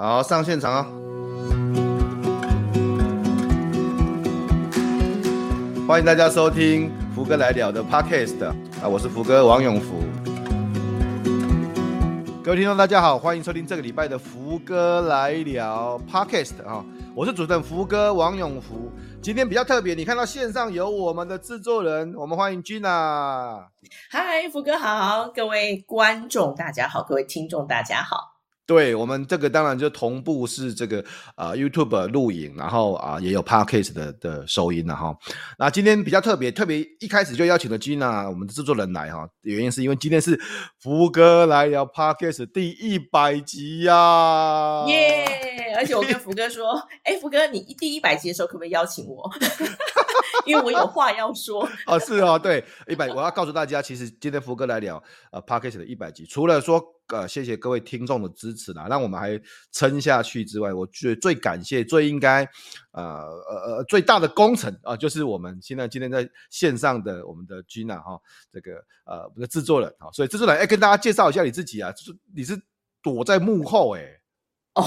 好，上现场哦！欢迎大家收听福哥来聊的 Podcast 啊，我是福哥王永福。各位听众大家好，欢迎收听这个礼拜的福哥来聊 Podcast 啊，我是主持人福哥王永福。今天比较特别，你看到线上有我们的制作人，我们欢迎 Gina。嗨，福哥好，各位观众大家好，各位听众大家好。对，我们这个当然就同步是这个啊、呃、YouTube 录影，然后啊、呃、也有 Podcast 的的收音了哈。那今天比较特别，特别一开始就邀请了 Gina 我们的制作人来哈，原因是因为今天是福哥来聊 Podcast 第一百集呀、啊，耶！而且我跟福哥说，哎，福哥，你第一百集的时候可不可以邀请我？因为我有话要说。哦，是哦，对，一百，我要告诉大家，其实今天福哥来聊呃 Podcast 的一百集，除了说。呃，谢谢各位听众的支持啦，让我们还撑下去之外，我觉得最感谢、最应该，呃呃呃，最大的功臣啊、就是我们现在今天在线上的我们的 Gina 哈，这个呃我们的制作人啊，所以制作人哎，跟大家介绍一下你自己啊，就是你是躲在幕后哎、哦，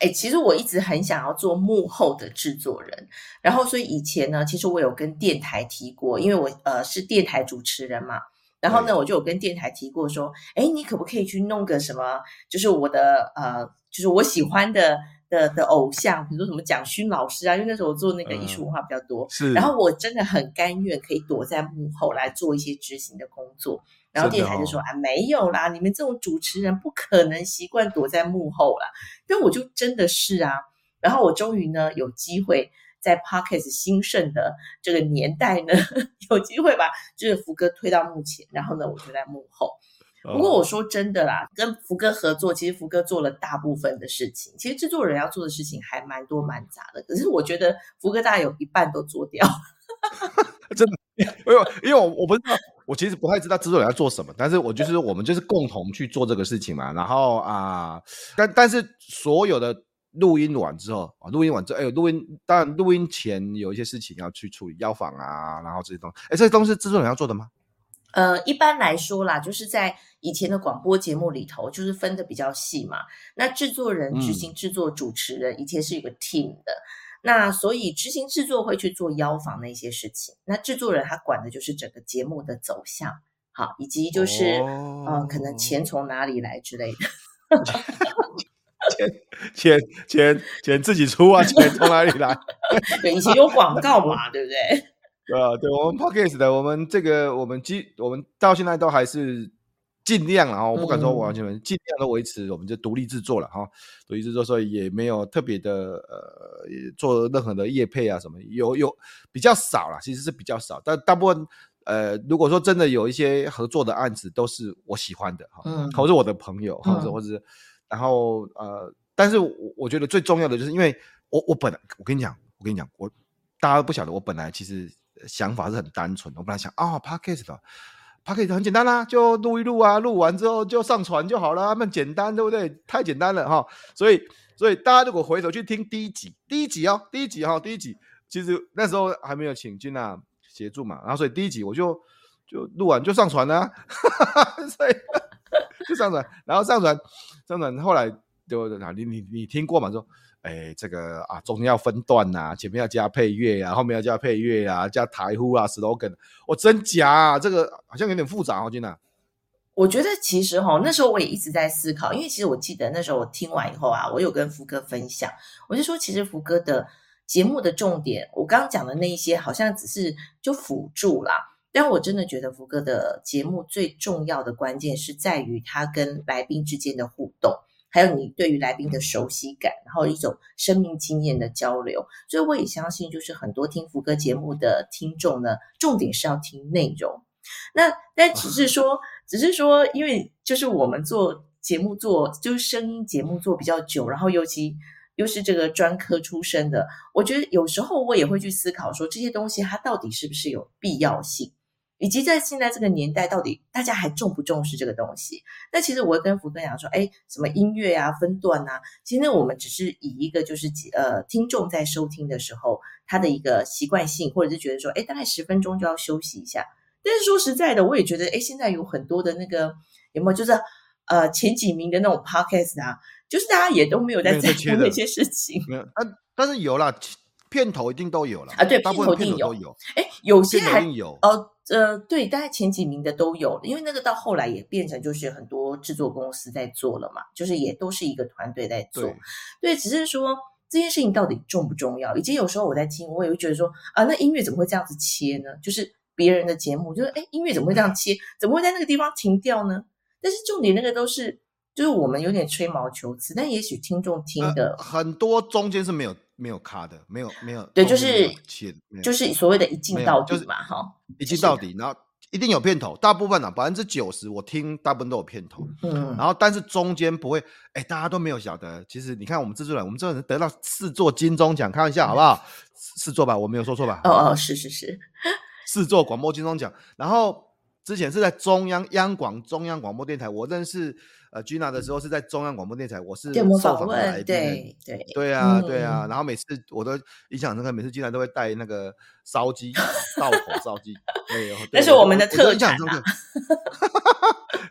哎，其实我一直很想要做幕后的制作人，然后所以以前呢，其实我有跟电台提过，因为我呃是电台主持人嘛。然后呢，我就有跟电台提过说，哎，你可不可以去弄个什么？就是我的呃，就是我喜欢的的的偶像，比如说什么蒋勋老师啊，因为那时候我做那个艺术文化比较多。嗯、是。然后我真的很甘愿可以躲在幕后来做一些执行的工作。然后电台就说、哦、啊，没有啦，你们这种主持人不可能习惯躲在幕后啦。但我就真的是啊。然后我终于呢有机会。在 Podcast 兴盛的这个年代呢，有机会把就是福哥推到幕前，然后呢，我就在幕后。不过我说真的啦，跟福哥合作，其实福哥做了大部分的事情。其实制作人要做的事情还蛮多蛮杂的，可是我觉得福哥大概有一半都做掉。真的，因为因为我我不知道，我其实不太知道制作人要做什么，但是我就是我们就是共同去做这个事情嘛。然后啊、呃，但但是所有的。录音完之后啊，录音完之后，哎，录音当然录音前有一些事情要去处理，邀访啊，然后这些东西，哎，这些东西制作人要做的吗？呃，一般来说啦，就是在以前的广播节目里头，就是分的比较细嘛。那制作人、执行制作、主持人，嗯、以前是有个 team 的。那所以执行制作会去做邀访那些事情，那制作人他管的就是整个节目的走向，好，以及就是、哦、呃，可能钱从哪里来之类的。钱钱钱钱自己出啊，钱从哪里来？对，以前有广告嘛，对不对？对啊，对我们 Podcast 的，我们这个我们基我们到现在都还是尽量啊，我不敢说完全，尽量都维持，我们就独立制作了哈，独立制作，所以也没有特别的呃做任何的业配啊什么，有有比较少了，其实是比较少，但大部分呃，如果说真的有一些合作的案子，都是我喜欢的哈，嗯，或是我的朋友，或者或者。然后呃，但是我我觉得最重要的就是，因为我我本来我跟你讲，我跟你讲，我大家都不晓得，我本来其实想法是很单纯的。我本来想啊，Podcast 的 Podcast 很简单啦，就录一录啊，录完之后就上传就好了，那么简单，对不对？太简单了哈。所以所以大家如果回头去听第一集，第一集哦，第一集哈，第一集，其实那时候还没有请 Gina 协助嘛，然后所以第一集我就就录完就上传了，哈 哈所以。就上传，然后上传，上传，后来就啊，你你你听过吗？说，哎，这个啊，中间要分段呐、啊，前面要加配乐啊，后面要加配乐啊，加台呼啊，slogan，我真假啊？这个好像有点复杂哦，真的。我觉得其实哈，那时候我也一直在思考，因为其实我记得那时候我听完以后啊，我有跟福哥分享，我就说，其实福哥的节目的重点，我刚刚讲的那一些，好像只是就辅助啦。但我真的觉得福哥的节目最重要的关键是在于他跟来宾之间的互动，还有你对于来宾的熟悉感，然后一种生命经验的交流。所以我也相信，就是很多听福哥节目的听众呢，重点是要听内容。那但只是说，只是说，因为就是我们做节目做就是声音节目做比较久，然后尤其又是这个专科出身的，我觉得有时候我也会去思考说，这些东西它到底是不是有必要性。以及在现在这个年代，到底大家还重不重视这个东西？那其实我会跟福哥讲说，哎，什么音乐啊、分段啊，其实我们只是以一个就是呃，听众在收听的时候他的一个习惯性，或者是觉得说，哎，大概十分钟就要休息一下。但是说实在的，我也觉得，哎，现在有很多的那个有没有就是呃前几名的那种 podcast 啊，就是大家也都没有在在乎那些事情。没有，但但是有啦，片头一定都有了啊，对，片头都有。哎，有些还有哦，呃，对，大概前几名的都有，因为那个到后来也变成就是很多制作公司在做了嘛，就是也都是一个团队在做。对，对，只是说这件事情到底重不重要？以及有时候我在听，我也会觉得说啊，那音乐怎么会这样子切呢？就是。别人的节目就是，哎，音乐怎么会这样切？怎么会在那个地方停掉呢？但是重点那个都是，就是我们有点吹毛求疵，但也许听众听的、呃、很多中间是没有没有卡的，没有没有，对，就是切，就是所谓的一镜到底嘛，哈，一镜到底，然后一定有片头，大部分啊百分之九十我听大部分都有片头，嗯，然后但是中间不会，哎，大家都没有晓得，其实你看我们制作人，我们制作人得到四座金钟奖，开玩笑好不好？四座吧，我没有说错吧？哦哦，是是是。四座广播金钟奖，然后之前是在中央央广中央广播电台，我认识呃 Gina 的时候是在中央广播电台，我是受访的来宾，对对。对啊对啊，然后每次我都印象深刻，每次 Gina 都会带那个烧鸡，道口烧鸡，对，那是我们的特产啊，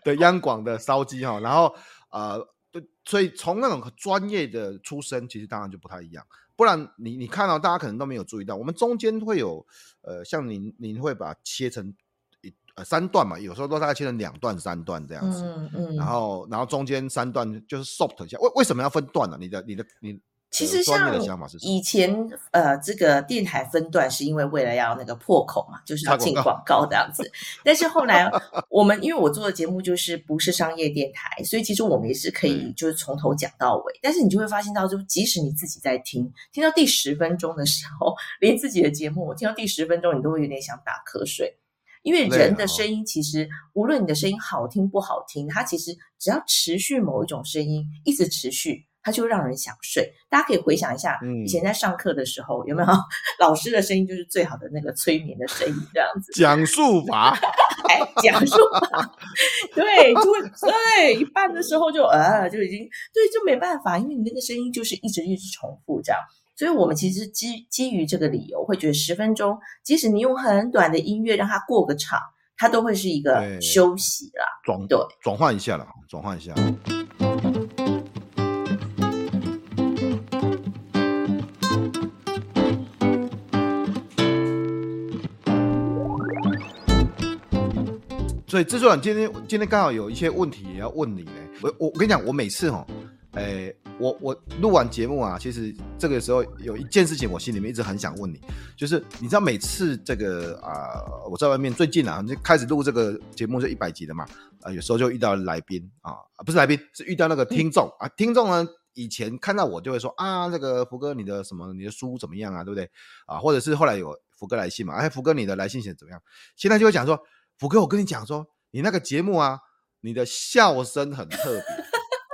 对央广的烧鸡哈，然后呃，对，所以从那种专业的出身，其实当然就不太一样。不然你你看到、哦、大家可能都没有注意到，我们中间会有呃，像您您会把它切成一呃三段嘛，有时候都大概切成两段三段这样子，嗯嗯，然后然后中间三段就是 soft 一下，为为什么要分段呢、啊？你的你的你。其实像以前呃，这个电台分段是因为为了要那个破口嘛，就是要进广告这样子。但是后来 我们因为我做的节目就是不是商业电台，所以其实我们也是可以就是从头讲到尾。但是你就会发现到，就即使你自己在听，听到第十分钟的时候，连自己的节目我听到第十分钟，你都会有点想打瞌睡。因为人的声音其实无论你的声音好听不好听，它其实只要持续某一种声音一直持续。它就让人想睡。大家可以回想一下，以前在上课的时候，嗯、有没有 老师的声音就是最好的那个催眠的声音，这样子。讲述法，哎，讲述法，对，就会对一半的时候就呃就已经对，就没办法，因为你那个声音就是一直一直重复这样。所以我们其实基基于这个理由，会觉得十分钟，即使你用很短的音乐让它过个场，它都会是一个休息啦，转对转换一下了，转换一下。所以制作人今天今天刚好有一些问题也要问你呢。我我我跟你讲，我每次哈，诶，我我录完节目啊，其实这个时候有一件事情，我心里面一直很想问你，就是你知道每次这个啊、我在外面最近啊，就开始录这个节目就一百集的嘛，啊、有时候就遇到来宾啊，不是来宾，是遇到那个听众啊，听众呢以前看到我就会说啊，那个福哥你的什么你的书怎么样啊，对不对啊？或者是后来有福哥来信嘛，哎，福哥你的来信写怎么样？现在就会讲说。福哥，我跟你讲说，你那个节目啊，你的笑声很特别。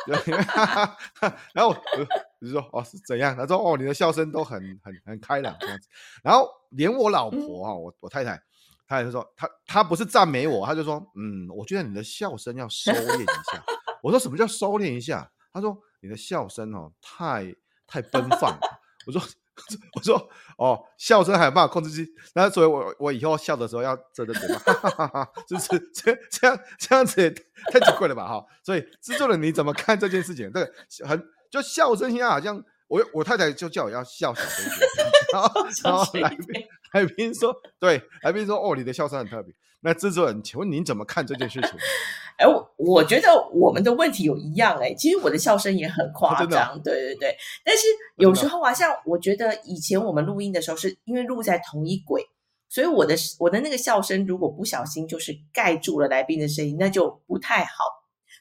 然后我就说哦是怎样？他说哦你的笑声都很很很开朗这样子。然后连我老婆啊，我我太太，她也是说，她她不是赞美我，她就说嗯，我觉得你的笑声要收敛一下。我说什么叫收敛一下？她说你的笑声哦太太奔放了。我说。我说哦，笑声还有办法控制住，那所以我我以后笑的时候要遮着嘴巴，哈哈哈哈，就是这这样这样子也太奇怪了吧哈。所以制作人你怎么看这件事情？这个很就笑声现在好像我我太太就叫我要笑小声一点，然后 然后来宾来宾说对，来宾说哦你的笑声很特别。那制作人，请问您怎么看这件事情？哎，我我觉得我们的问题有一样哎，其实我的笑声也很夸张，哦、对对对。但是有时候啊，像我觉得以前我们录音的时候，是因为录在同一轨，所以我的我的那个笑声如果不小心就是盖住了来宾的声音，那就不太好。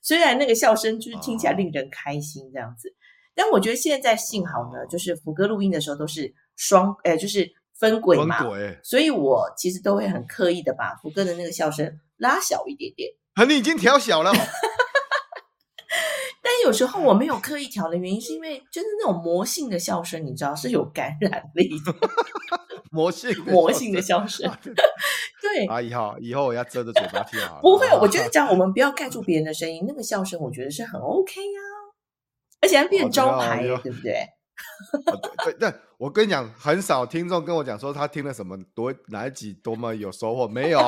虽然那个笑声就是听起来令人开心这样子，哦、但我觉得现在幸好呢，就是福哥录音的时候都是双，哎，就是分轨嘛，轨所以我其实都会很刻意的把福哥的那个笑声拉小一点点。啊你已经调小了，但有时候我没有刻意调的原因，是因为就是那种魔性的笑声，你知道是有感染力的。魔性魔性的笑声，对啊，以后以后我要遮着嘴巴听好了。不会，我觉得讲我们不要盖住别人的声音，那个笑声我觉得是很 OK 呀，而且还变招牌，对不对？对 对，我跟你讲，很少听众跟我讲说他听了什么多哪一集多么有收获，没有，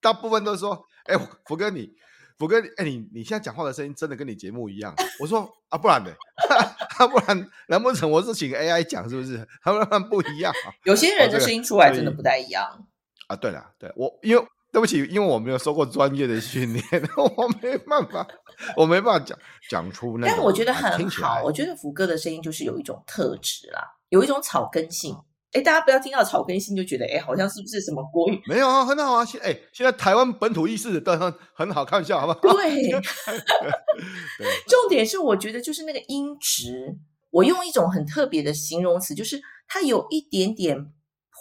大部分都说。哎，福哥你，福哥，哎、欸，你你现在讲话的声音真的跟你节目一样。我说啊，不然呢？不然难不成我是请 AI 讲是不是？他们不一样。有些人的声音出来真的不太一样。哦、啊，对了，对我因为对不起，因为我没有受过专业的训练，我没办法，我没办法讲讲出那。但我觉得很好，我觉得福哥的声音就是有一种特质啦，有一种草根性。哎，大家不要听到草根性就觉得，哎，好像是不是什么国语？没有啊，很好啊。现哎，现在台湾本土意识都很很好，开玩笑，好不好？对，重点是我觉得就是那个音质，我用一种很特别的形容词，就是它有一点点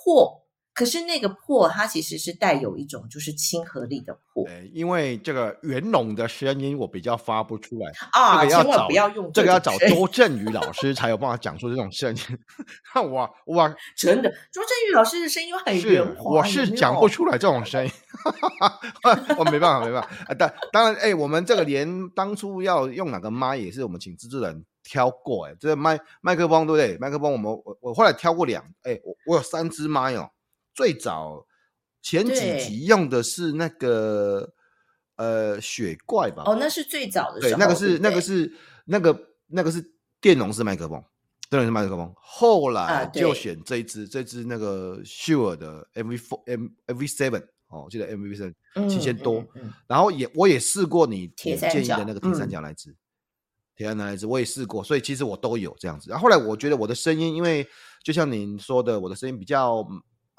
破。可是那个破，它其实是带有一种就是亲和力的破。对，因为这个袁隆的声音我比较发不出来啊，这个要千万不要用这个要找周正宇老师才有办法讲出这种声音。我我，真的，周正宇老师的声音很圆滑，我是讲不出来这种声音，我没办法没办法。啊，当当然，哎，我们这个连当初要用哪个麦也是我们请制作人挑过，哎，这个麦麦克风对不对？麦克风我们我我后来挑过两，哎，我我有三支麦哦。最早前几集用的是那个呃雪怪吧？哦，那是最早的时候。对，那个是那个是那个那个是电容式麦克风，电容式麦克风。后来就选这一支，这支那个 Shure 的 MV Four M MV Seven 哦，我记得 MV Seven 七千多。然后也我也试过你建议的那个铁三角那支，铁三角那支我也试过，所以其实我都有这样子。然后后来我觉得我的声音，因为就像您说的，我的声音比较。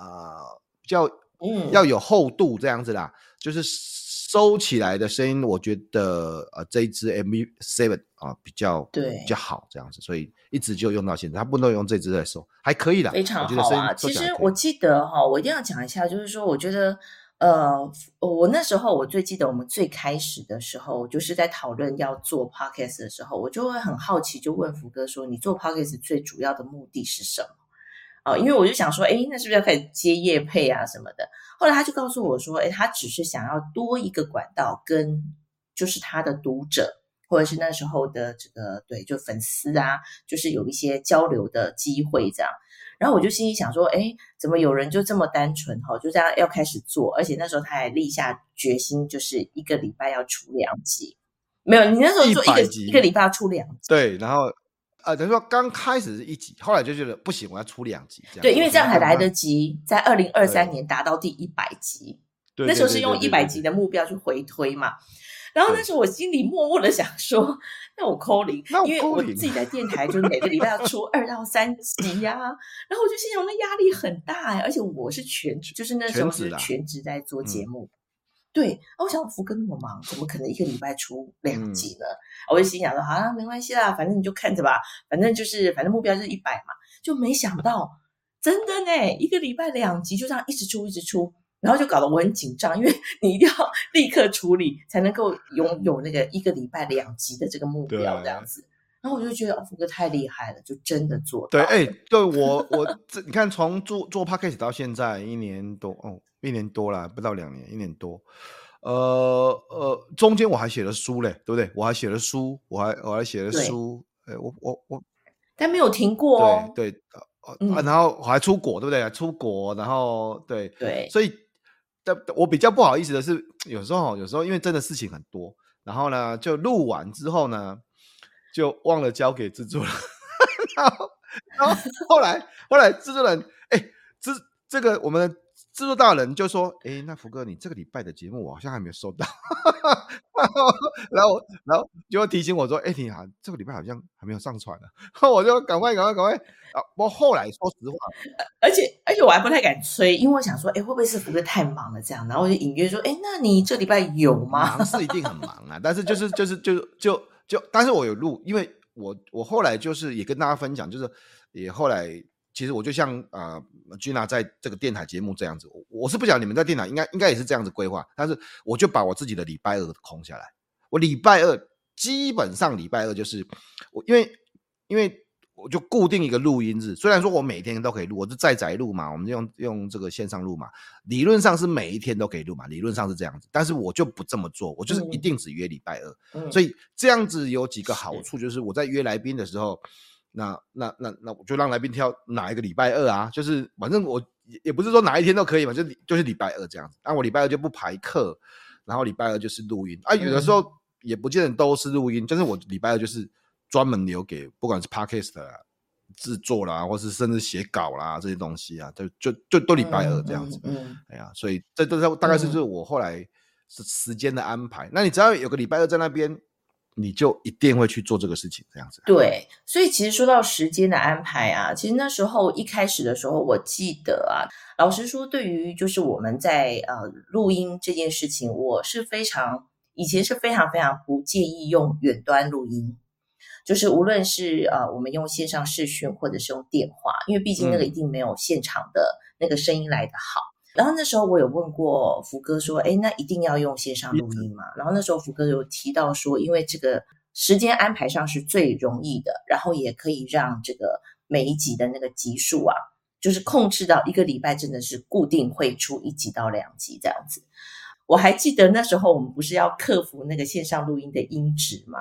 啊，比较嗯，要有厚度这样子啦，就是收起来的声音，我觉得呃这一支 MV Seven 啊比较对比较好这样子，所以一直就用到现在，它不能用这支来收，还可以啦，非常好啊。其实我记得哈，我一定要讲一下，就是说我觉得呃，我那时候我最记得我们最开始的时候，就是在讨论要做 Podcast 的时候，我就会很好奇，就问福哥说，你做 Podcast 最主要的目的是什么？哦，因为我就想说，哎，那是不是要开始接业配啊什么的？后来他就告诉我说，哎，他只是想要多一个管道，跟就是他的读者或者是那时候的这个对，就粉丝啊，就是有一些交流的机会这样。然后我就心里想说，哎，怎么有人就这么单纯哈，就这样要开始做，而且那时候他还立下决心，就是一个礼拜要出两集。没有，你那时候做一个一个礼拜要出两集，对，然后。呃，等于说刚开始是一集，后来就觉得不行，我要出两集这样。对，因为这样还来得及，在二零二三年达到第一百集。对，那时候是用一百集的目标去回推嘛。然后那时候我心里默默的想说，那我扣零，因为我自己在电台，就是每个礼拜要出二到三集呀、啊。然后我就心想，那压力很大呀，而且我是全职，就是那时候是全职在做节目。对，我想福哥那么忙，怎么可能一个礼拜出两集呢？嗯、我就心想说，好啊，没关系啦，反正你就看着吧，反正就是，反正目标就是一百嘛。就没想到，真的呢，一个礼拜两集就这样一直出，一直出，然后就搞得我很紧张，因为你一定要 立刻处理，才能够拥有那个一个礼拜两集的这个目标，这样子。然后我就觉得，哦，福哥太厉害了，就真的做到。对，哎，对我，我这你看，从做做 Podcast 到现在一年多哦。一年多了，不到两年，一年多。呃呃，中间我还写了书嘞，对不对？我还写了书，我还我还写了书。哎，我我我，但没有停过哦。对对，呃、嗯啊，然后我还出国，对不对？出国，然后对对，所以，但我比较不好意思的是，有时候有时候因为真的事情很多，然后呢，就录完之后呢，就忘了交给制作人。然后然后后来后来制作人，哎，这这个我们。制作大人就说：“哎，那福哥，你这个礼拜的节目我好像还没有收到。”然后，然后就会提醒我说：“哎，你好，这个礼拜好像还没有上传呢。”我就赶快、赶快、赶快啊！我后来说实话，而且而且我还不太敢催，因为我想说：“哎，会不会是福哥太忙了这样？”然后我就隐约说：“哎，那你这礼拜有吗？”忙是一定很忙啊，但是就是就是就就就，但是我有录，因为我我后来就是也跟大家分享，就是也后来。其实我就像啊，Gina 在这个电台节目这样子，我我是不晓得你们在电台应该应该也是这样子规划，但是我就把我自己的礼拜二空下来，我礼拜二基本上礼拜二就是我因为因为我就固定一个录音日，虽然说我每天都可以录，我是在宅录嘛，我们用用这个线上录嘛，理论上是每一天都可以录嘛，理论上是这样子，但是我就不这么做，我就是一定只约礼拜二，嗯、所以这样子有几个好处，就是我在约来宾的时候。那那那那我就让来宾挑哪一个礼拜二啊？就是反正我也也不是说哪一天都可以嘛，就就是礼拜二这样子。那我礼拜二就不排课，然后礼拜二就是录音啊。有的时候也不见得都是录音，但是我礼拜二就是专门留给不管是 podcast 制作啦，或是甚至写稿啦这些东西啊，就就就都礼拜二这样子。嗯，哎呀，所以这都是大概是就是我后来是时间的安排。那你只要有个礼拜二在那边。你就一定会去做这个事情，这样子。对，所以其实说到时间的安排啊，其实那时候一开始的时候，我记得啊，老实说，对于就是我们在呃录音这件事情，我是非常以前是非常非常不介意用远端录音，就是无论是呃我们用线上视讯或者是用电话，因为毕竟那个一定没有现场的那个声音来的好。嗯然后那时候我有问过福哥说，哎，那一定要用线上录音吗？然后那时候福哥有提到说，因为这个时间安排上是最容易的，然后也可以让这个每一集的那个集数啊，就是控制到一个礼拜真的是固定会出一集到两集这样子。我还记得那时候我们不是要克服那个线上录音的音质吗？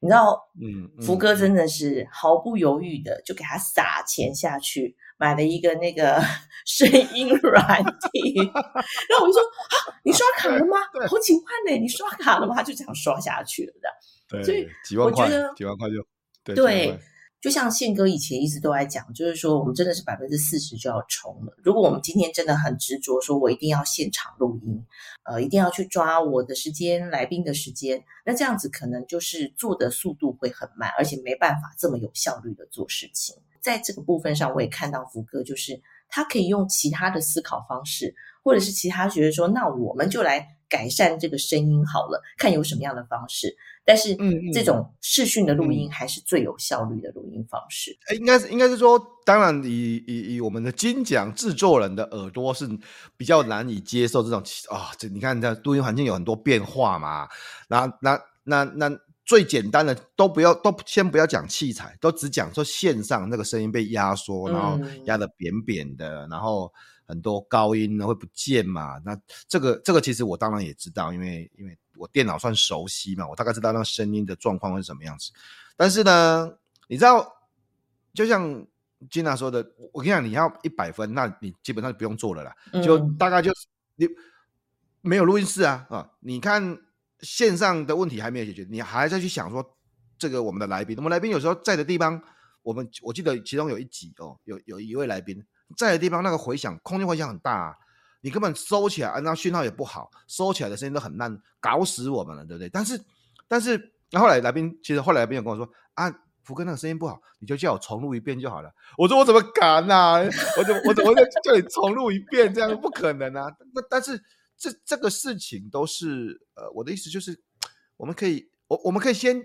你知道，嗯，福哥真的是毫不犹豫的就给他撒钱下去。买了一个那个 声音软体，然后我就说啊，你刷卡了吗？好几万呢，你刷卡了吗？他就这样刷下去了的。对，所以几万块，我觉得几万块就对。就像宪哥以前一直都在讲，就是说我们真的是百分之四十就要冲了。如果我们今天真的很执着，说我一定要现场录音，呃，一定要去抓我的时间、来宾的时间，那这样子可能就是做的速度会很慢，而且没办法这么有效率的做事情。在这个部分上，我也看到福哥，就是他可以用其他的思考方式，或者是其他觉得说，那我们就来改善这个声音好了，看有什么样的方式。但是，嗯，这种视讯的录音还是最有效率的录音方式。哎、嗯，应该是应该是说，当然以以以我们的金奖制作人的耳朵是比较难以接受这种啊，这、哦、你看，这录音环境有很多变化嘛，那那那那。那最简单的都不要，都先不要讲器材，都只讲说线上那个声音被压缩，然后压得扁扁的，然后很多高音呢会不见嘛。那这个这个其实我当然也知道，因为因为我电脑算熟悉嘛，我大概知道那个声音的状况会是什么样子。但是呢，你知道，就像 Gina 说的，我跟你讲，你要一百分，那你基本上就不用做了啦，就大概就是你没有录音室啊啊，你看。线上的问题还没有解决，你还在去想说这个我们的来宾，我们来宾有时候在的地方，我们我记得其中有一集哦，有有一位来宾在的地方，那个回响空间回响很大啊，你根本收起来，那讯号也不好，收起来的声音都很烂，搞死我们了，对不对？但是但是那后来来宾其实后来来宾有跟我说啊，福哥那个声音不好，你就叫我重录一遍就好了。我说我怎么敢呐、我怎么我怎么会叫你重录一遍？这样不可能啊！那但是。这这个事情都是呃，我的意思就是，我们可以，我我们可以先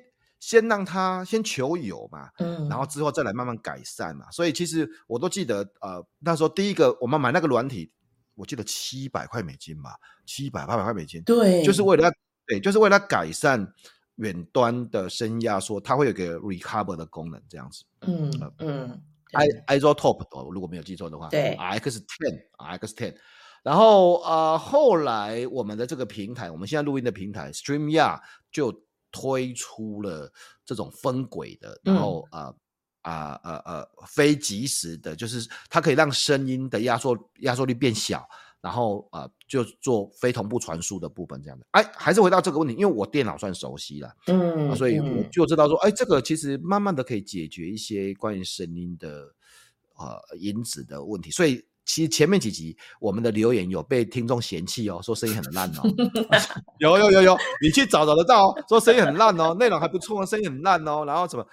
先让他先求有嘛，嗯，然后之后再来慢慢改善嘛。所以其实我都记得，呃，那时候第一个我们买那个软体，我记得七百块美金吧，七百八百块美金，对，就是为了对，就是为了改善远端的声压缩，它会有个 recover 的功能，这样子，嗯嗯，I iZotope 如果没有记错的话，对，X ten X ten。然后呃，后来我们的这个平台，我们现在录音的平台 StreamYard 就推出了这种分轨的，然后啊啊呃呃非即时的，就是它可以让声音的压缩压缩率变小，然后呃就做非同步传输的部分这样的。哎，还是回到这个问题，因为我电脑算熟悉了，嗯、啊，所以我就知道说，哎，这个其实慢慢的可以解决一些关于声音的呃音质的问题，所以。其实前面几集我们的留言有被听众嫌弃哦，说声音很烂哦。有有有有，你去找找得到哦，说声音很烂哦，内容还不错，声音很烂哦，然后什么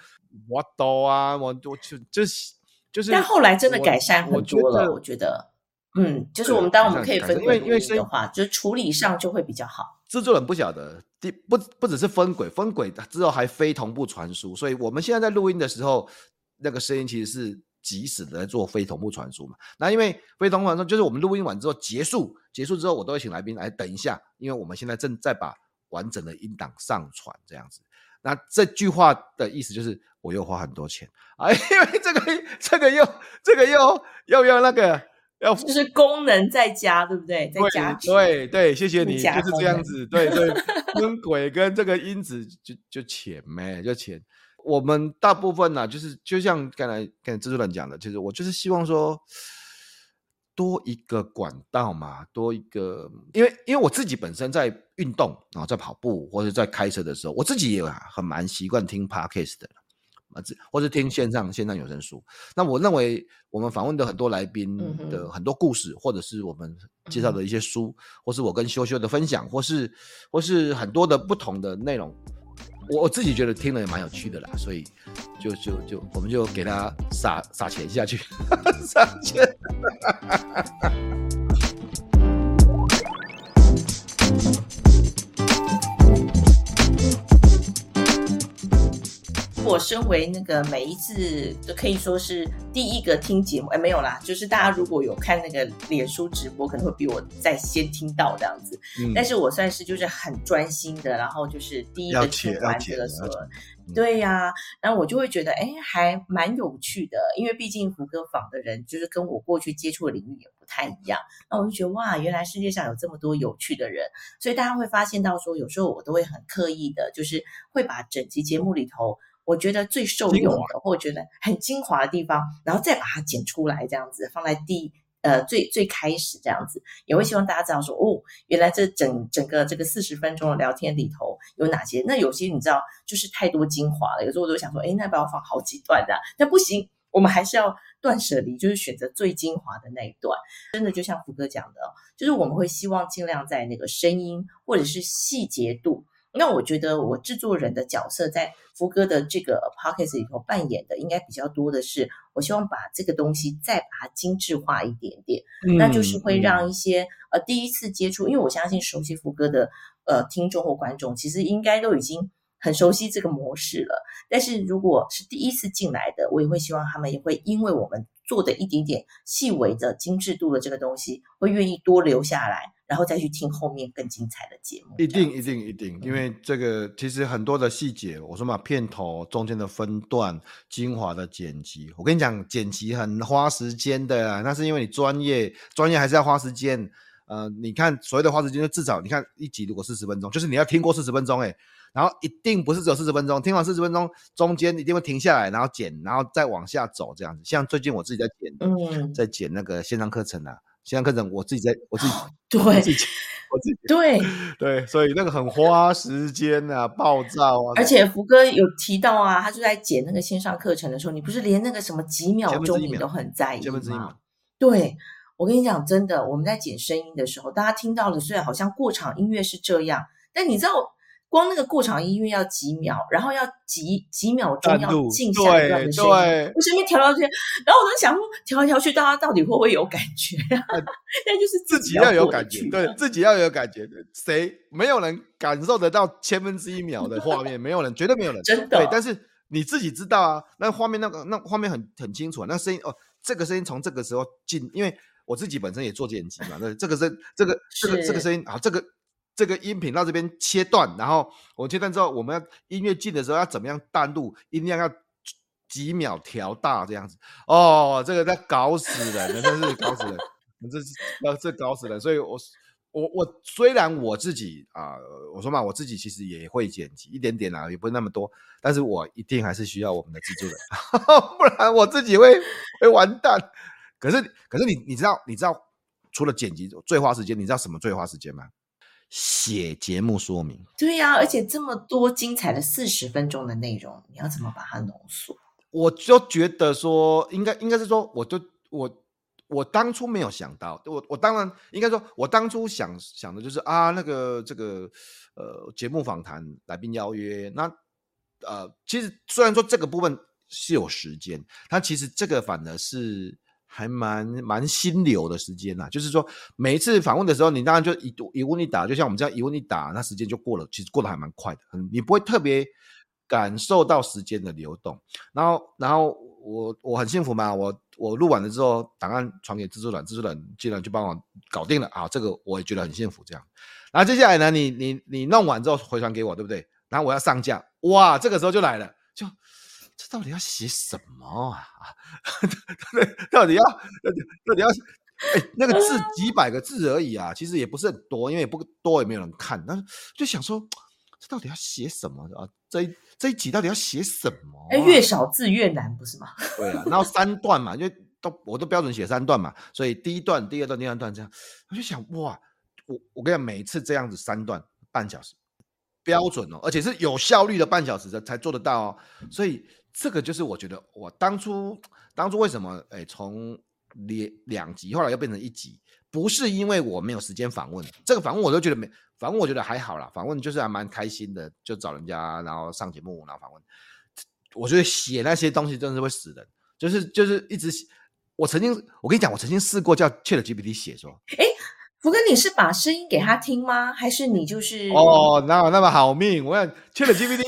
我都啊，我我就就是就是。但后来真的改善很多了，我觉得，嗯，就是我们当我们可以分轨录音的话，就是处理上就会比较好。制作人不晓得，第不不只是分轨，分轨之后还非同步传输，所以我们现在在录音的时候，那个声音其实是。即时的在做非同步传输嘛，那因为非同步传输就是我们录音完之后结束，结束之后我都会请来宾来等一下，因为我们现在正在把完整的音档上传这样子。那这句话的意思就是我又花很多钱啊，因为这个这个又这个又又要那个要就是功能再加，对不对？再加对对，谢谢你，就是这样子，对对，跟鬼跟这个音质就就钱呗，就钱。我们大部分呢、啊，就是就像刚才跟制作人讲的，其实我就是希望说，多一个管道嘛，多一个，因为因为我自己本身在运动啊，在跑步或者在开车的时候，我自己也很蛮习惯听 podcast 的。啊，或者听线上线上有声书。那我认为我们访问的很多来宾的很多故事，或者是我们介绍的一些书，或是我跟修修的分享，或是或是很多的不同的内容，我自己觉得听了也蛮有趣的啦。所以就就就我们就给他撒撒钱下去，撒钱。我身为那个每一次都可以说是第一个听节目，哎，没有啦，就是大家如果有看那个脸书直播，可能会比我在先听到这样子。嗯，但是我算是就是很专心的，然后就是第一个听完这个时候，对呀，啊，然后我就会觉得，哎，还蛮有趣的，因为毕竟福歌坊的人就是跟我过去接触的领域也不太一样，那我就觉得哇，原来世界上有这么多有趣的人，所以大家会发现到说，有时候我都会很刻意的，就是会把整集节目里头。我觉得最受用的，或者觉得很精华的地方，然后再把它剪出来，这样子放在第呃最最开始这样子，也会希望大家知道说，哦，原来这整整个这个四十分钟的聊天里头有哪些？那有些你知道，就是太多精华了，有时候我都想说，哎，那不要放好几段的，那不行，我们还是要断舍离，就是选择最精华的那一段。真的就像福哥讲的，就是我们会希望尽量在那个声音或者是细节度。那我觉得我制作人的角色在福哥的这个 podcast 里头扮演的应该比较多的是，我希望把这个东西再把它精致化一点点，嗯、那就是会让一些呃第一次接触，因为我相信熟悉福哥的呃听众或观众，其实应该都已经很熟悉这个模式了。但是如果是第一次进来的，我也会希望他们也会因为我们做的一点点细微的精致度的这个东西，会愿意多留下来。然后再去听后面更精彩的节目，一定一定一定，因为这个其实很多的细节，我说嘛，片头中间的分段、精华的剪辑，我跟你讲，剪辑很花时间的啊，那是因为你专业，专业还是要花时间。呃，你看所谓的花时间，就至少你看一集如果四十分钟，就是你要听过四十分钟，哎，然后一定不是只有四十分钟，听完四十分钟中间一定会停下来，然后剪，然后再往下走这样子。像最近我自己在剪，嗯，在剪那个线上课程啊。线上课程我自己在，我自己对，我自己，对 对，所以那个很花时间啊，暴躁啊。而且福哥有提到啊，他就在剪那个线上课程的时候，你不是连那个什么几秒钟你都很在意吗？对，我跟你讲，真的，我们在剪声音的时候，大家听到了虽然好像过场音乐是这样，但你知道。光那个过场音乐要几秒，然后要几几秒钟要静下一段的声音，我身边调调去，然后我就想说调来调去，大家到底会不会有感觉？但就是自己要有感觉，对自己要有感觉，谁没有人感受得到千分之一秒的画面？没有人，绝对没有人，真的。对，但是你自己知道啊，那画面那个那画面很很清楚啊，那声音哦，这个声音从这个时候进，因为我自己本身也做剪辑嘛，那，这个声这个这个这个声音啊，这个。这个音频到这边切断，然后我切断之后，我们要音乐进的时候要怎么样淡入，音量要几秒调大这样子。哦，这个在搞死人，真的是搞死人，这是这搞死人。所以我，我我虽然我自己啊、我说嘛，我自己其实也会剪辑一点点啊，也不会那么多，但是我一定还是需要我们的制作人，不然我自己会会完蛋。可是可是你你知道你知道除了剪辑最花时间，你知道什么最花时间吗？写节目说明，对呀、啊，而且这么多精彩的四十分钟的内容，你要怎么把它浓缩？我就觉得说，应该应该是说，我就我我当初没有想到，我我当然应该说，我当初想想的就是啊，那个这个呃节目访谈来宾邀约，那呃其实虽然说这个部分是有时间，但其实这个反而是。还蛮蛮心流的时间呐，就是说每一次访问的时候，你当然就一一问一答，就像我们这样一问一答，那时间就过了，其实过得还蛮快的，你不会特别感受到时间的流动。然后，然后我我很幸福嘛，我我录完了之后，档案传给制作人，制作人竟然就帮我搞定了啊，这个我也觉得很幸福。这样，然后接下来呢，你你你弄完之后回传给我，对不对？然后我要上架，哇，这个时候就来了，就。这到底要写什么啊？到底要到底要哎，那个字几百个字而已啊，其实也不是很多，因为也不多，也没有人看。但是就想说，这到底要写什么啊？这一这一集到底要写什么啊？哎，越少字越难，不是吗？对啊，然后三段嘛，就都我都标准写三段嘛，所以第一段、第二段、第三段这样，我就想哇，我我跟你讲，每次这样子三段半小时，标准哦，而且是有效率的半小时的才做得到哦，所以这个就是我觉得我当初当初为什么哎从两两集后来又变成一集，不是因为我没有时间访问，这个访问我都觉得没访问我觉得还好啦，访问就是还蛮开心的，就找人家然后上节目然后访问。我觉得写那些东西真的是会死人，就是就是一直写。我曾经，我跟你讲，我曾经试过叫 ChatGPT 写说，哎，福哥，你是把声音给他听吗？还是你就是哦，哪有那么好命？我想 ChatGPT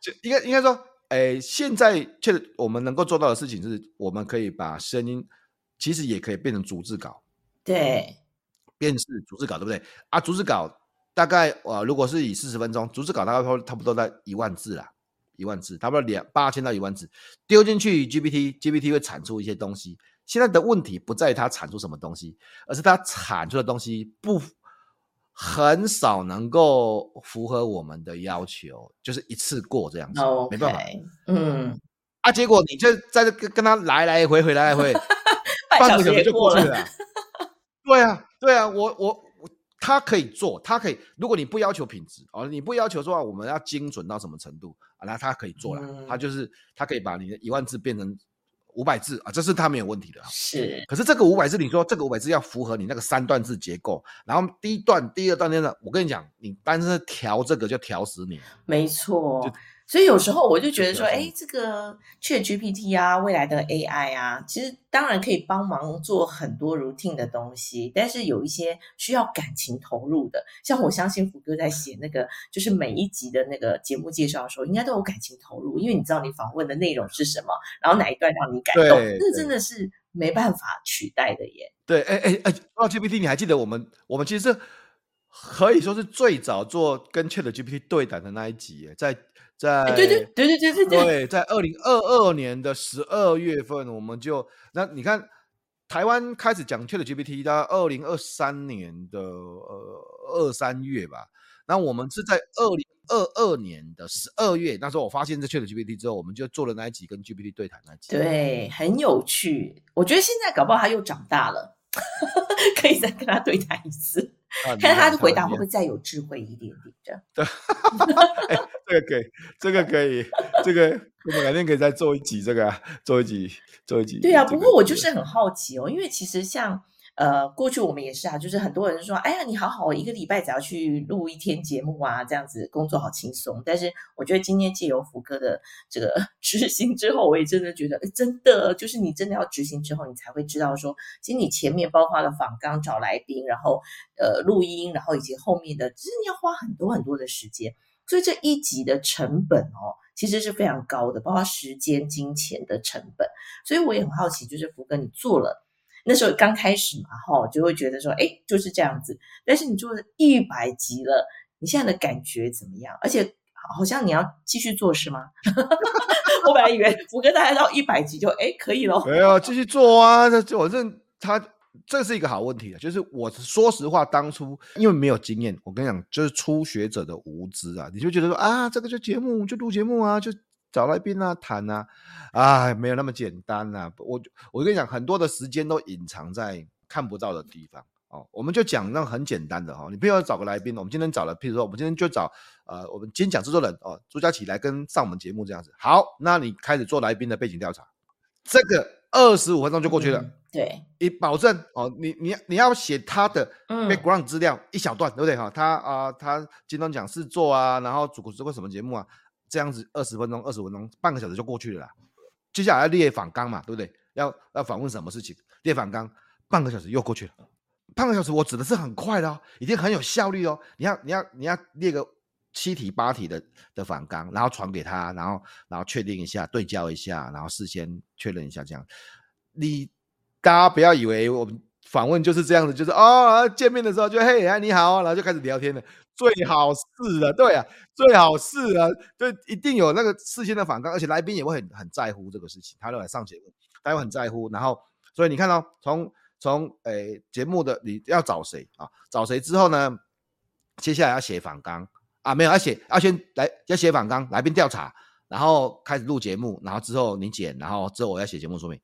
就应该应该说，哎，现在 Chat 我们能够做到的事情是，我们可以把声音其实也可以变成逐字稿，对，变成逐字稿，对不对？啊，逐字稿大概呃，如果是以四十分钟，逐字稿大概差不多在一万字啦。一万字，差不多两八千到一万字，丢进去 GPT，GPT 会产出一些东西。现在的问题不在于它产出什么东西，而是它产出的东西不很少能够符合我们的要求，就是一次过这样子，okay, 没办法。嗯，啊，结果你就在这跟跟他来来回回来来回，半个小时就过去了。对啊，对啊，我我。他可以做，他可以。如果你不要求品质哦，你不要求说我们要精准到什么程度啊，那他可以做了。嗯、他就是他可以把你的一万字变成五百字啊，这是他没有问题的。是。可是这个五百字，你说这个五百字要符合你那个三段字结构，然后第一段、第二段那个，我跟你讲，你单是调这个就调死你。没错。所以有时候我就觉得说，哎，这个 ChatGPT 啊，未来的 AI 啊，其实当然可以帮忙做很多 routine 的东西，但是有一些需要感情投入的，像我相信福哥在写那个，就是每一集的那个节目介绍的时候，应该都有感情投入，因为你知道你访问的内容是什么，然后哪一段让你感动，那真的是没办法取代的耶。对，哎哎哎，说到 GPT，你还记得我们我们其实是可以说是最早做跟 ChatGPT 对谈的那一集，在。在对对对对对对对，在二零二二年的十二月份，我们就那你看，台湾开始讲 ChatGPT，到二零二三年的呃二三月吧。那我们是在二零二二年的十二月，那时候我发现这 ChatGPT 之后，我们就做了那一集跟 GPT 对谈那一集。对，很有趣。我觉得现在搞不好他又长大了，可以再跟他对谈一次，看他的回答会不会再有智慧一点点这样。对。这个可以，这个可以，这个我们改天可以再做一集，这个做一集，做一集。对啊，不过我就是很好奇哦，因为其实像呃过去我们也是啊，就是很多人说，哎呀，你好好一个礼拜只要去录一天节目啊，这样子工作好轻松。但是我觉得今天借由福哥的这个 执行之后，我也真的觉得，真的就是你真的要执行之后，你才会知道说，其实你前面包括了访刚、找来宾，然后呃录音，然后以及后面的，其实你要花很多很多的时间。所以这一集的成本哦，其实是非常高的，包括时间、金钱的成本。所以我也很好奇，就是福哥你做了那时候刚开始嘛，哈，就会觉得说，哎，就是这样子。但是你做了一百集了，你现在的感觉怎么样？而且好像你要继续做是吗？我本来以为福哥大概到一百集就哎可以了，没有继续做啊，这我认他。这是一个好问题啊，就是我说实话，当初因为没有经验，我跟你讲，就是初学者的无知啊，你就觉得说啊，这个就节目就录节目啊，就找来宾啊谈啊，啊，没有那么简单啊。我我跟你讲，很多的时间都隐藏在看不到的地方哦。我们就讲那很简单的哈，你不要找个来宾，我们今天找了，譬如说我们今天就找呃，我们今天讲制作人哦，朱佳琪来跟上我们节目这样子。好，那你开始做来宾的背景调查，这个二十五分钟就过去了。嗯对，你保证哦，你你你要写他的 background 资料、嗯、一小段，对不对哈？他啊、呃，他金钟奖制作啊，然后主持过什么节目啊？这样子二十分钟、二十分钟、半个小时就过去了啦。接下来要列访纲嘛，对不对？要要访问什么事情？列访纲，半个小时又过去了。半个小时我指的是很快的哦，已经很有效率哦。你要你要你要列个七题八题的的访纲，然后传给他，然后然后确定一下，对焦一下，然后事先确认一下，这样你。大家不要以为我们访问就是这样子，就是哦，见面的时候就嘿，哎，你好，然后就开始聊天了。最好是啊，对啊，最好是啊，就一定有那个事先的访纲，而且来宾也会很很在乎这个事情，他都来上节目，他会很在乎。然后，所以你看到、哦、从从诶节目的你要找谁啊？找谁之后呢？接下来要写访纲啊？没有，要写要先来要写访纲，来宾调查，然后开始录节目，然后之后你剪，然后之后我要写节目说明。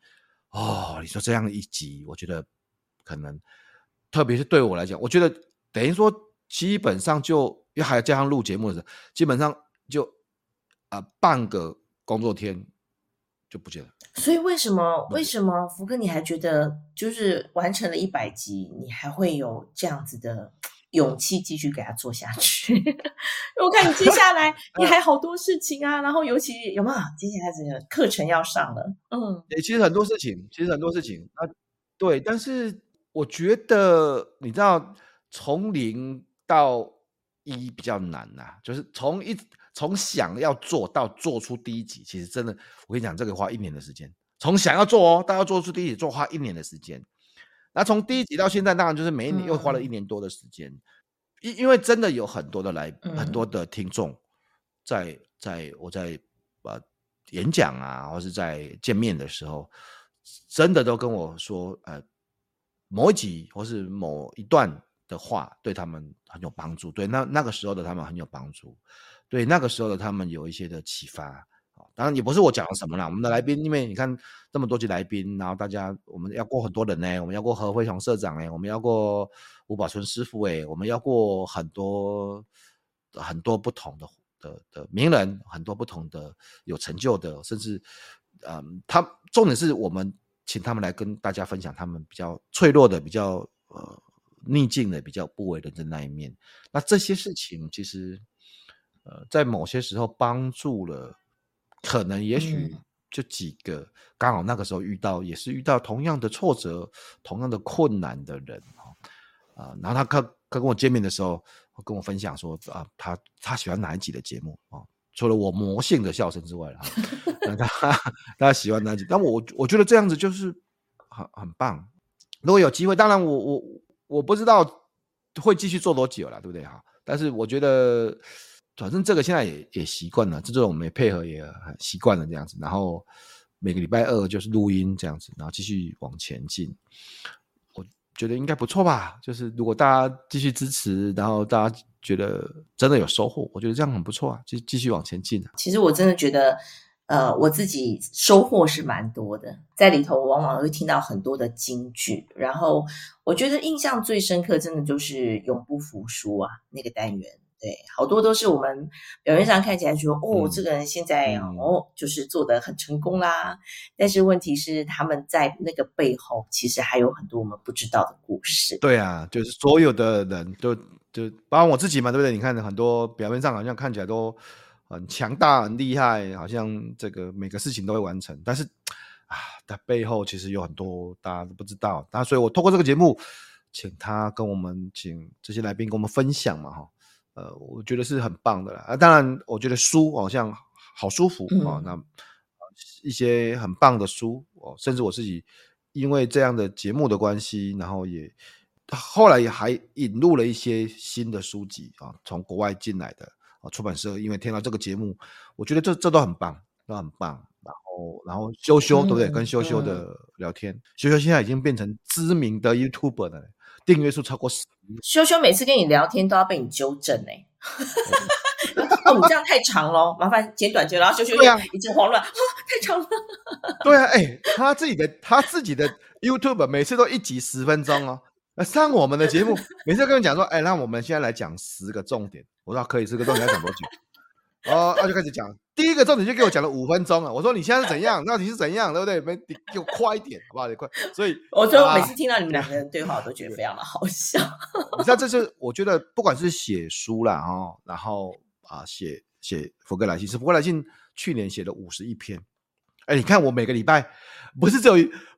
哦，你说这样一集，我觉得可能，特别是对我来讲，我觉得等于说基本上就，因为还要加上录节目的时候，基本上就啊、呃、半个工作天就不见了。所以为什么为什么福哥你还觉得就是完成了一百集，你还会有这样子的？勇气继续给他做下去。我看你接下来 你还好多事情啊，然后尤其有没有接下来这个课程要上了？嗯，其实很多事情，其实很多事情啊，对。但是我觉得你知道，从零到一比较难呐、啊，就是从一从想要做到做出第一集，其实真的，我跟你讲，这个花一年的时间。从想要做哦，到要做出第一集，做花一年的时间。那从第一集到现在，当然就是每一年又花了一年多的时间，因、嗯、因为真的有很多的来、嗯、很多的听众，在在我在呃演讲啊，或是在见面的时候，真的都跟我说，呃，某一集或是某一段的话对他们很有帮助，对那那个时候的他们很有帮助，对那个时候的他们有一些的启发。当然也不是我讲了什么啦，我们的来宾，因为你看这么多集来宾，然后大家我们要过很多人呢，我们要过何辉雄社长哎，我们要过吴宝春师傅哎，我们要过很多很多不同的的的名人，很多不同的有成就的，甚至嗯，他重点是我们请他们来跟大家分享他们比较脆弱的、比较呃逆境的、比较不为人知的那一面。那这些事情其实呃在某些时候帮助了。可能也许就几个刚好那个时候遇到，也是遇到同样的挫折、同样的困难的人啊，然后他跟跟我见面的时候，跟我分享说啊，他他喜欢哪一集的节目啊？除了我魔性的笑声之外，哈，他他喜欢那集？但我我觉得这样子就是很很棒。如果有机会，当然我我我不知道会继续做多久了，对不对哈？但是我觉得。反正这个现在也也习惯了，这种我们也配合也很习惯了这样子。然后每个礼拜二就是录音这样子，然后继续往前进。觉得应该不错吧。就是如果大家继续支持，然后大家觉得真的有收获，我觉得这样很不错啊，就继续往前进啊。其实我真的觉得，呃，我自己收获是蛮多的，在里头往往会听到很多的金句。然后我觉得印象最深刻，真的就是永不服输啊那个单元。对，好多都是我们表面上看起来说，哦，这个人现在哦，就是做的很成功啦。但是问题是，他们在那个背后，其实还有很多我们不知道的故事。对啊，就是所有的人都就包括我自己嘛，对不对？你看很多表面上好像看起来都很强大、很厉害，好像这个每个事情都会完成，但是啊，他背后其实有很多大家都不知道。那所以我透过这个节目，请他跟我们，请这些来宾跟我们分享嘛，哈。呃，我觉得是很棒的啦。啊，当然，我觉得书好像好舒服啊。那一些很棒的书哦，甚至我自己因为这样的节目的关系，然后也后来也还引入了一些新的书籍啊，从国外进来的啊出版社，因为听到这个节目，我觉得这这都很棒，都很棒。然后，然后修修对不对？跟修修的聊天，修修现在已经变成知名的 YouTuber 了。订阅数超过十，修修每次跟你聊天都要被你纠正呢、欸。哦，你这样太长了，麻烦剪短截。然后修修这样已经慌乱啊，太长了。对啊，哎、欸，他自己的他自己的 YouTube 每次都一集十分钟哦。那上我们的节目，每次跟你讲说，哎、欸，那我们现在来讲十个重点。我说可以，十个重点要讲多久？哦，那就开始讲。第一个重点就给我讲了五分钟了。我说你现在是怎样？到底是怎样？对不对？没，你给我快一点，好不好？你快。所以我说每次听到你们两个人对话，我都觉得非常的好笑。你知道，这是我觉得，不管是写书啦，哈，然后啊，写写福格来信，是福格来信去年写了五十一篇。哎，你看我每个礼拜不是只有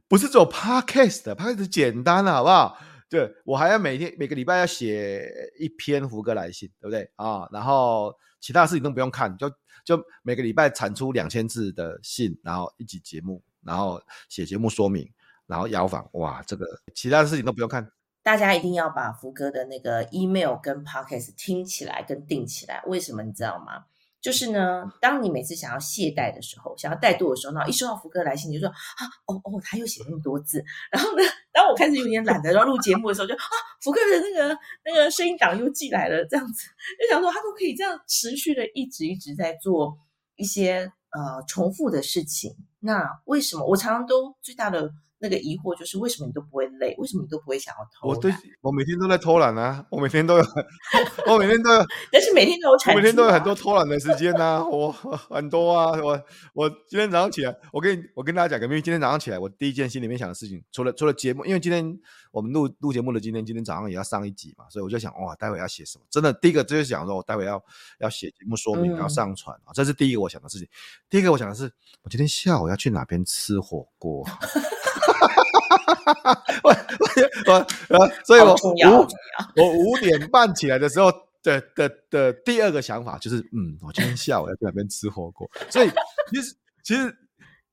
不是只有 podcast，podcast 简单了，好不好？对，我还要每天每个礼拜要写一篇福格来信，对不对啊？然后。其他的事情都不用看，就就每个礼拜产出两千字的信，然后一集节目，然后写节目说明，然后邀访，哇，这个其他的事情都不用看。大家一定要把福哥的那个 email 跟 podcast 听起来跟定起来，为什么你知道吗？就是呢，当你每次想要懈怠的时候，想要怠惰的时候，然后一收到福哥来信，你就说啊，哦哦，他又写那么多字。然后呢，当我开始有点懒得要录节目的时候，就啊，福哥的那个那个声音档又寄来了，这样子就想说，他都可以这样持续的一直一直在做一些呃重复的事情。那为什么我常常都最大的？那个疑惑就是为什么你都不会累？为什么你都不会想要偷懒？我对，我每天都在偷懒啊！我每天都有，我每天都有，但是每天都有产、啊，我每天都有很多偷懒的时间呐、啊！我很多啊！我我今天早上起来，我跟你我跟大家讲个秘密，今天早上起来，我第一件心里面想的事情，除了除了节目，因为今天我们录录节目的今天，今天早上也要上一集嘛，所以我就想哇，待会要写什么？真的，第一个就是想说，我待会要要写节目说明，然后上传啊，嗯、这是第一个我想的事情。第一个我想的是，我今天下午要去哪边吃火锅。我我我，所以我五我五点半起来的时候的的的，的第二个想法就是，嗯，我今天下午要去那边吃火锅。所以其实其实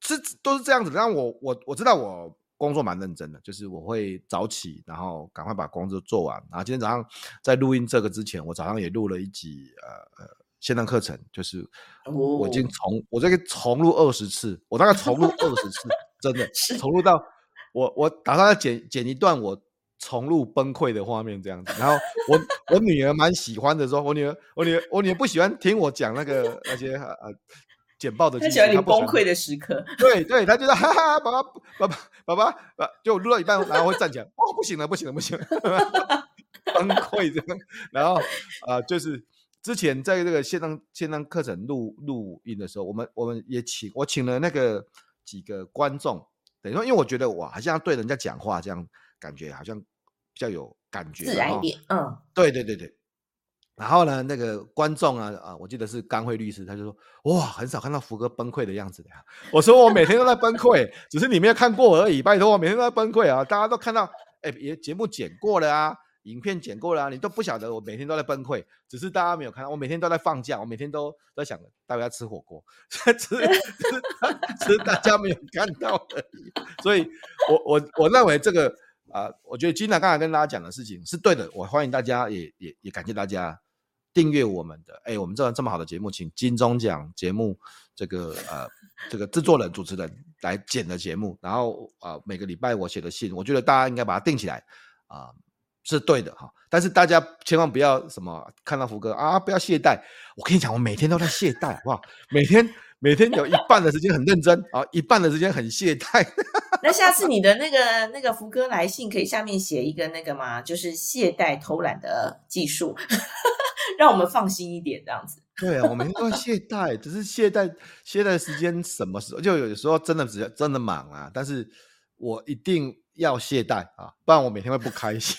是都是这样子。但我我我知道我工作蛮认真的，就是我会早起，然后赶快把工作做完。然后今天早上在录音这个之前，我早上也录了一集呃呃线上课程，就是我已经重我这个重录二十次，我大概重录二十次，真的 重录到。我我打算要剪剪一段我重录崩溃的画面这样子，然后我我女儿蛮喜欢的，说我女儿我女儿我女儿不喜欢听我讲那个那些呃简报的，她喜欢你崩溃的时刻，对对，她觉得哈哈，爸爸爸爸爸爸，就录到一半，然后会站起来，哦，不行了不行了不行了，崩溃这样，然后啊、呃、就是之前在这个线上线上课程录录音的时候，我们我们也请我请了那个几个观众。等于说，因为我觉得我好像对人家讲话这样感觉好像比较有感觉，自然一点。嗯，对对对对。然后呢，那个观众啊啊，我记得是刚辉律师，他就说：哇，很少看到福哥崩溃的样子的呀。我说我每天都在崩溃，只是你没有看过而已。拜托，我每天都在崩溃啊！大家都看到，哎，也节目剪过了啊。影片剪过了，你都不晓得我每天都在崩溃，只是大家没有看到，我每天都在放假，我每天都在想待会要吃火锅，只是只是大家没有看到而已。所以我我我认为这个啊、我觉得 Gina 刚才跟大家讲的事情是对的，我欢迎大家也也也感谢大家订阅我们的，哎，我们这这么好的节目，请金钟奖节目这个呃这个制作人主持人来剪的节目，然后啊、每个礼拜我写的信，我觉得大家应该把它订起来啊。是对的哈，但是大家千万不要什么看到福哥啊，不要懈怠。我跟你讲，我每天都在懈怠，好不好？每天每天有一半的时间很认真啊，一半的时间很懈怠。那下次你的那个那个福哥来信，可以下面写一个那个吗？就是懈怠偷懒的技术，让我们放心一点，这样子。对啊，我每天都在懈怠，只是懈怠懈怠的时间什么时候？就有时候真的只要真的忙啊，但是我一定要懈怠啊，不然我每天会不开心。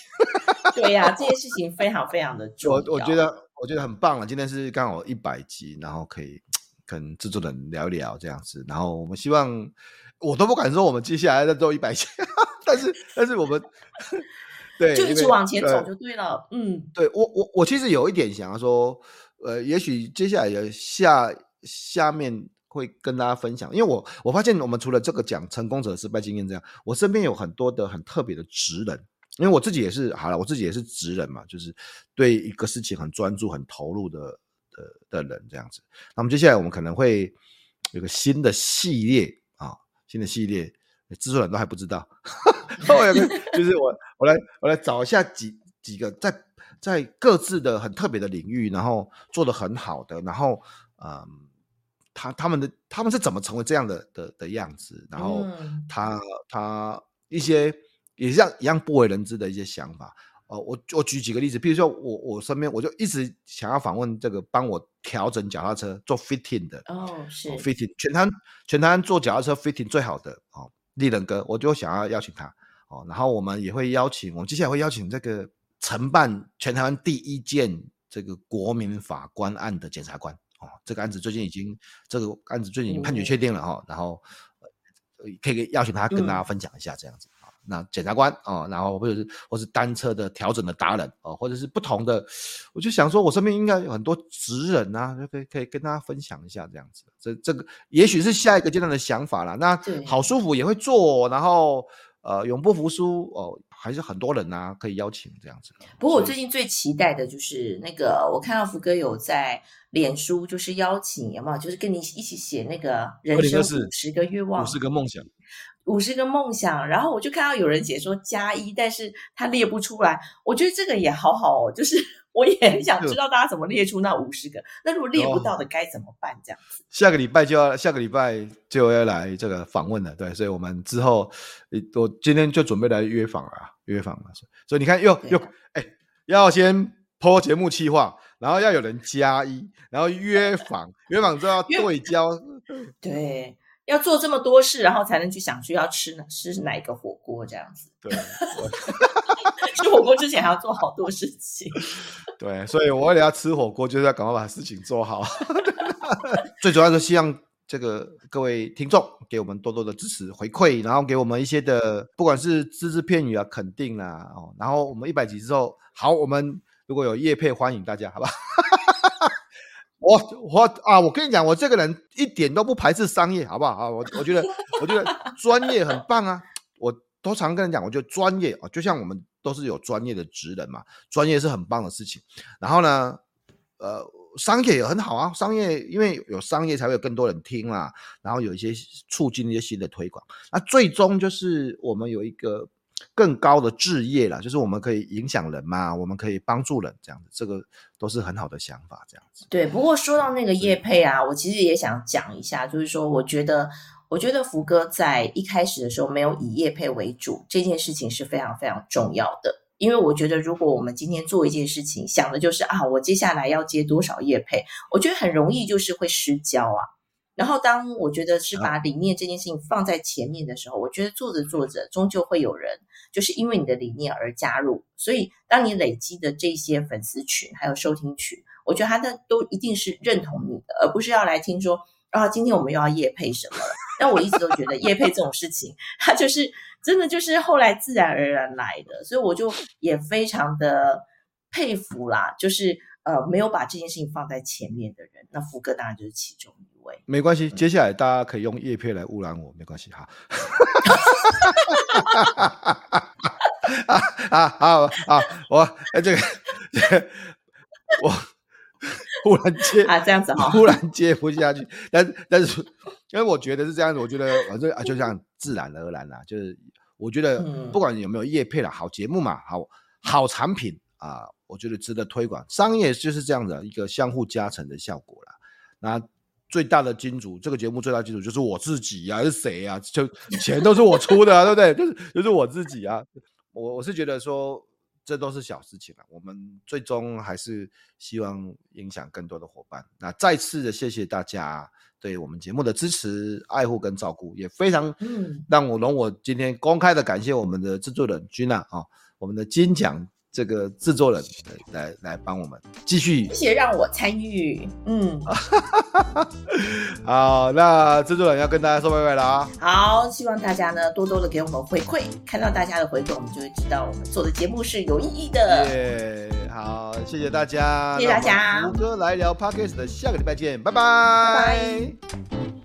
对呀、啊，这件事情非常非常的重要。我我觉得我觉得很棒了，今天是刚好一百集，然后可以跟制作人聊一聊这样子。然后我们希望，我都不敢说我们接下来再做一百集，但是但是我们对就一直往前走就对了。对嗯，对我我我其实有一点想要说，呃，也许接下来的下下面会跟大家分享，因为我我发现我们除了这个讲成功者失败经验这样，我身边有很多的很特别的职人。因为我自己也是好了，我自己也是职人嘛，就是对一个事情很专注、很投入的的的人这样子。那么接下来我们可能会有个新的系列啊，新的系列，制作人都还不知道。我有个就是我我来我来找一下几几个在在各自的很特别的领域，然后做得很好的，然后嗯，他他们的他们是怎么成为这样的的的样子，然后他他一些。也像一样不为人知的一些想法，哦，我我举几个例子，比如说我我身边我就一直想要访问这个帮我调整脚踏车做 fitting 的哦，是。fitting 全台全台湾做脚踏车 fitting 最好的哦，立人哥，我就想要邀请他哦，然后我们也会邀请，我们接下来会邀请这个承办全台湾第一件这个国民法官案的检察官哦，这个案子最近已经这个案子最近已经判决确定了哈，嗯、然后可以邀请他跟大家分享一下这样子。嗯那检察官哦，然后或者是或是单车的调整的达人哦，或者是不同的，我就想说，我身边应该有很多职人啊，就可以可以跟大家分享一下这样子。这这个也许是下一个阶段的想法啦。那好舒服也会做，然后呃，永不服输哦，还是很多人啊可以邀请这样子。不过我最近最期待的就是那个，我看到福哥有在脸书，就是邀请有没有，就是跟你一起写那个人生五十个愿望，五十个梦想。五十个梦想，然后我就看到有人写说加一，但是他列不出来。我觉得这个也好好哦，就是 我也很想知道大家怎么列出那五十个。那如果列不到的该怎么办？这样子，下个礼拜就要下个礼拜就要来这个访问了，对，所以我们之后我今天就准备来约访了，约访了。所以你看又，又又哎，要先 po 节目计划，然后要有人加一，然后约访，约访之后要对焦，对。要做这么多事，然后才能去想去要吃呢，吃哪一个火锅这样子。对，吃火锅之前还要做好多事情。对，所以我为了要吃火锅，就是要赶快把事情做好。最主要是希望这个各位听众给我们多多的支持回馈，然后给我们一些的，不管是只字片语啊、肯定啊，哦，然后我们一百集之后，好，我们如果有业配，欢迎大家，好吧？我我啊，我跟你讲，我这个人一点都不排斥商业，好不好啊？我我觉得，我觉得专业很棒啊！我都常跟人讲，我觉得专业啊，就像我们都是有专业的职人嘛，专业是很棒的事情。然后呢，呃，商业也很好啊，商业因为有商业才会有更多人听啦，然后有一些促进一些新的推广。那最终就是我们有一个。更高的置业了，就是我们可以影响人嘛，我们可以帮助人，这样子，这个都是很好的想法，这样子。对，不过说到那个业配啊，我其实也想讲一下，就是说，我觉得，我觉得福哥在一开始的时候没有以业配为主，这件事情是非常非常重要的，因为我觉得，如果我们今天做一件事情，想的就是啊，我接下来要接多少业配，我觉得很容易就是会失焦啊。然后，当我觉得是把理念这件事情放在前面的时候，我觉得做着做着，终究会有人就是因为你的理念而加入。所以，当你累积的这些粉丝群还有收听群，我觉得他的都一定是认同你的，而不是要来听说啊，今天我们又要夜配什么了。但我一直都觉得夜配这种事情，它就是真的就是后来自然而然来的，所以我就也非常的佩服啦，就是呃没有把这件事情放在前面的人，那福哥当然就是其中一位。没关系，接下来大家可以用叶片来污染我，没关系哈。啊啊啊啊！我哎，这个这个我忽然接啊，这样子哈，忽然接不下去。但但是，因为我觉得是这样子，我觉得反正啊，就这样自然而然啦。就是我觉得不管有没有叶配了，好节目嘛，好好产品啊，我觉得值得推广。商业就是这样的一个相互加成的效果啦。那。最大的金主，这个节目最大的金主就是我自己呀、啊，是谁呀、啊？就钱都是我出的啊，对不对？就是就是我自己啊。我我是觉得说，这都是小事情了。我们最终还是希望影响更多的伙伴。那再次的谢谢大家对我们节目的支持、爱护跟照顾，也非常让我容我今天公开的感谢我们的制作人 Gina 啊，我们的金奖。这个制作人来来来帮我们继续，谢谢让我参与，嗯，好，那制作人要跟大家说拜拜了啊，好，希望大家呢多多的给我们回馈，看到大家的回馈，我们就会知道我们做的节目是有意义的。耶，好，谢谢大家，谢谢大家，胡哥来聊 Podcast 的下个礼拜见，拜拜，拜拜。